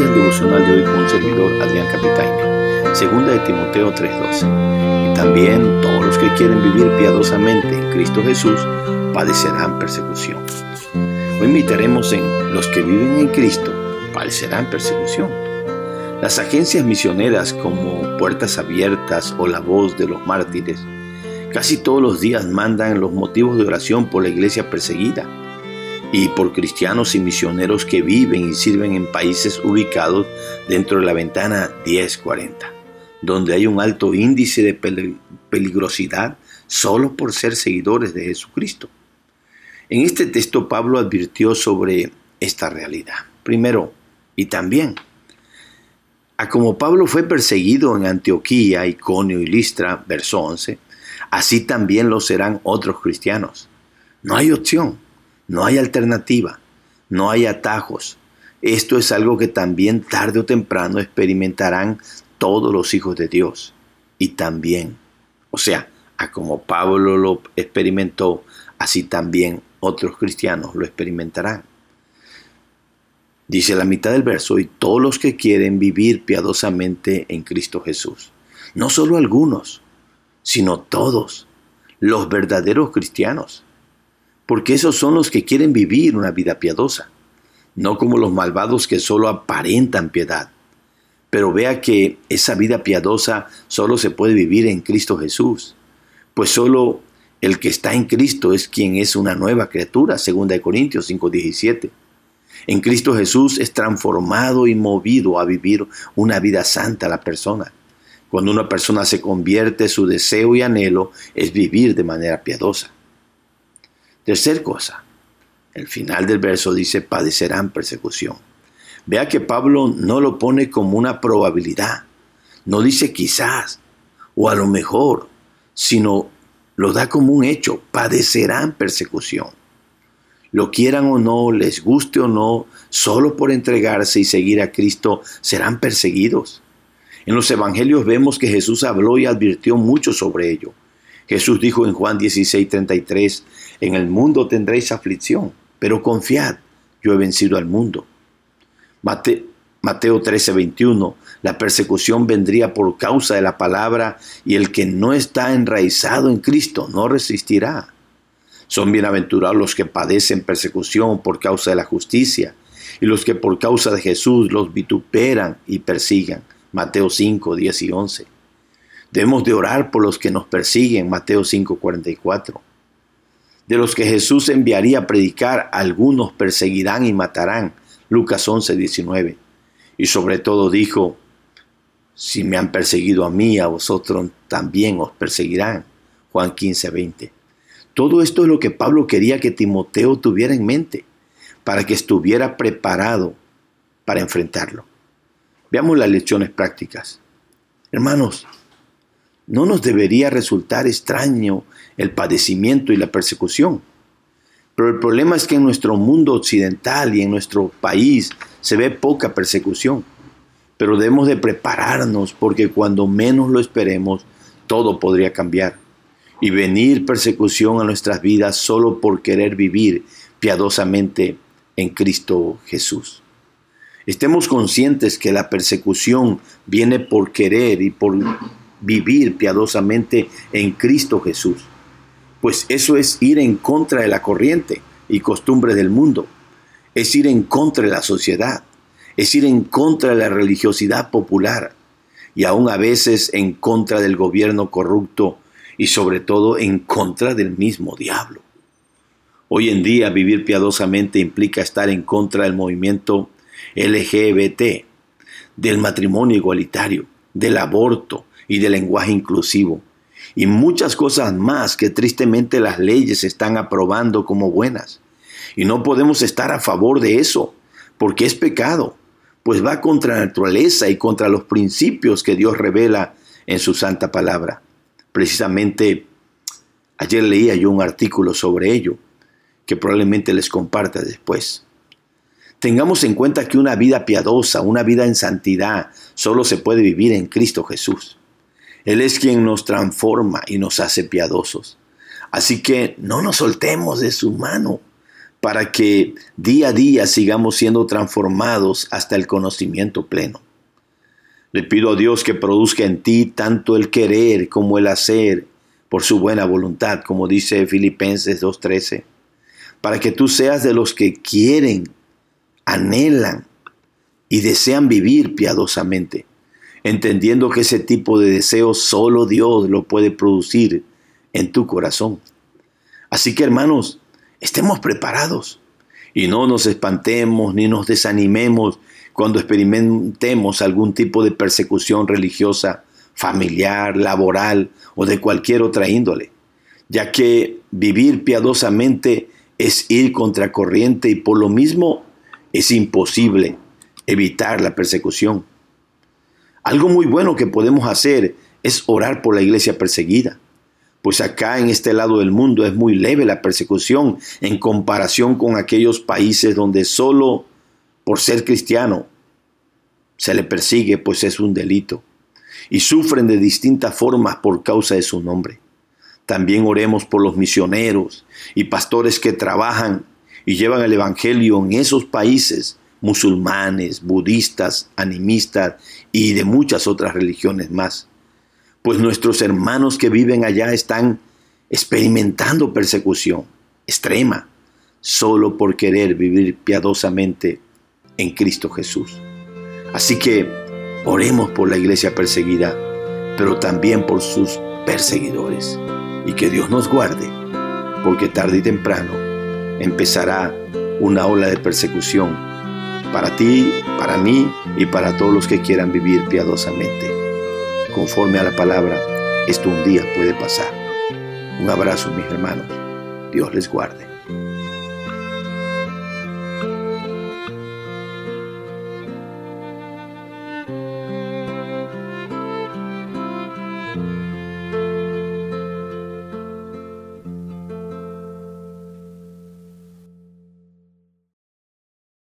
un servidor Adrián Capitaine. Segunda de Timoteo 3:12. Y también todos los que quieren vivir piadosamente en Cristo Jesús padecerán persecución. Hoy invitaremos en los que viven en Cristo padecerán persecución. Las agencias misioneras como Puertas Abiertas o La Voz de los Mártires casi todos los días mandan los motivos de oración por la iglesia perseguida y por cristianos y misioneros que viven y sirven en países ubicados dentro de la ventana 1040, donde hay un alto índice de peligrosidad solo por ser seguidores de Jesucristo. En este texto Pablo advirtió sobre esta realidad. Primero, y también, a como Pablo fue perseguido en Antioquía, Iconio y Listra, verso 11, así también lo serán otros cristianos. No hay opción. No hay alternativa, no hay atajos. Esto es algo que también tarde o temprano experimentarán todos los hijos de Dios. Y también, o sea, a como Pablo lo experimentó, así también otros cristianos lo experimentarán. Dice la mitad del verso, y todos los que quieren vivir piadosamente en Cristo Jesús. No solo algunos, sino todos, los verdaderos cristianos porque esos son los que quieren vivir una vida piadosa, no como los malvados que solo aparentan piedad. Pero vea que esa vida piadosa solo se puede vivir en Cristo Jesús, pues solo el que está en Cristo es quien es una nueva criatura, 2 Corintios 5:17. En Cristo Jesús es transformado y movido a vivir una vida santa la persona. Cuando una persona se convierte, su deseo y anhelo es vivir de manera piadosa. Tercer cosa, el final del verso dice, padecerán persecución. Vea que Pablo no lo pone como una probabilidad, no dice quizás o a lo mejor, sino lo da como un hecho, padecerán persecución. Lo quieran o no, les guste o no, solo por entregarse y seguir a Cristo serán perseguidos. En los evangelios vemos que Jesús habló y advirtió mucho sobre ello. Jesús dijo en Juan 16:33, en el mundo tendréis aflicción, pero confiad, yo he vencido al mundo. Mateo 13:21, la persecución vendría por causa de la palabra y el que no está enraizado en Cristo no resistirá. Son bienaventurados los que padecen persecución por causa de la justicia y los que por causa de Jesús los vituperan y persigan. Mateo 5, 10 y 11. Debemos de orar por los que nos persiguen, Mateo 5:44. De los que Jesús enviaría a predicar, algunos perseguirán y matarán, Lucas 11:19. Y sobre todo dijo, si me han perseguido a mí, a vosotros también os perseguirán, Juan 15:20. Todo esto es lo que Pablo quería que Timoteo tuviera en mente, para que estuviera preparado para enfrentarlo. Veamos las lecciones prácticas. Hermanos, no nos debería resultar extraño el padecimiento y la persecución. Pero el problema es que en nuestro mundo occidental y en nuestro país se ve poca persecución. Pero debemos de prepararnos porque cuando menos lo esperemos, todo podría cambiar. Y venir persecución a nuestras vidas solo por querer vivir piadosamente en Cristo Jesús. Estemos conscientes que la persecución viene por querer y por vivir piadosamente en Cristo Jesús. Pues eso es ir en contra de la corriente y costumbre del mundo. Es ir en contra de la sociedad. Es ir en contra de la religiosidad popular. Y aún a veces en contra del gobierno corrupto y sobre todo en contra del mismo diablo. Hoy en día vivir piadosamente implica estar en contra del movimiento LGBT, del matrimonio igualitario, del aborto, y de lenguaje inclusivo, y muchas cosas más que tristemente las leyes están aprobando como buenas. Y no podemos estar a favor de eso, porque es pecado, pues va contra la naturaleza y contra los principios que Dios revela en su santa palabra. Precisamente ayer leía yo un artículo sobre ello, que probablemente les comparta después. Tengamos en cuenta que una vida piadosa, una vida en santidad, solo se puede vivir en Cristo Jesús. Él es quien nos transforma y nos hace piadosos. Así que no nos soltemos de su mano para que día a día sigamos siendo transformados hasta el conocimiento pleno. Le pido a Dios que produzca en ti tanto el querer como el hacer por su buena voluntad, como dice Filipenses 2.13, para que tú seas de los que quieren, anhelan y desean vivir piadosamente, entendiendo que ese tipo de deseo solo Dios lo puede producir en tu corazón. Así que hermanos, estemos preparados y no nos espantemos ni nos desanimemos cuando experimentemos algún tipo de persecución religiosa, familiar, laboral o de cualquier otra índole, ya que vivir piadosamente es ir contracorriente y por lo mismo es imposible evitar la persecución. Algo muy bueno que podemos hacer es orar por la iglesia perseguida, pues acá en este lado del mundo es muy leve la persecución en comparación con aquellos países donde solo por ser cristiano se le persigue, pues es un delito, y sufren de distintas formas por causa de su nombre. También oremos por los misioneros y pastores que trabajan y llevan el Evangelio en esos países musulmanes, budistas, animistas y de muchas otras religiones más. Pues nuestros hermanos que viven allá están experimentando persecución extrema solo por querer vivir piadosamente en Cristo Jesús. Así que oremos por la iglesia perseguida, pero también por sus perseguidores. Y que Dios nos guarde, porque tarde y temprano empezará una ola de persecución para ti, para mí y para todos los que quieran vivir piadosamente. Conforme a la palabra, esto un día puede pasar. Un abrazo, mis hermanos. Dios les guarde.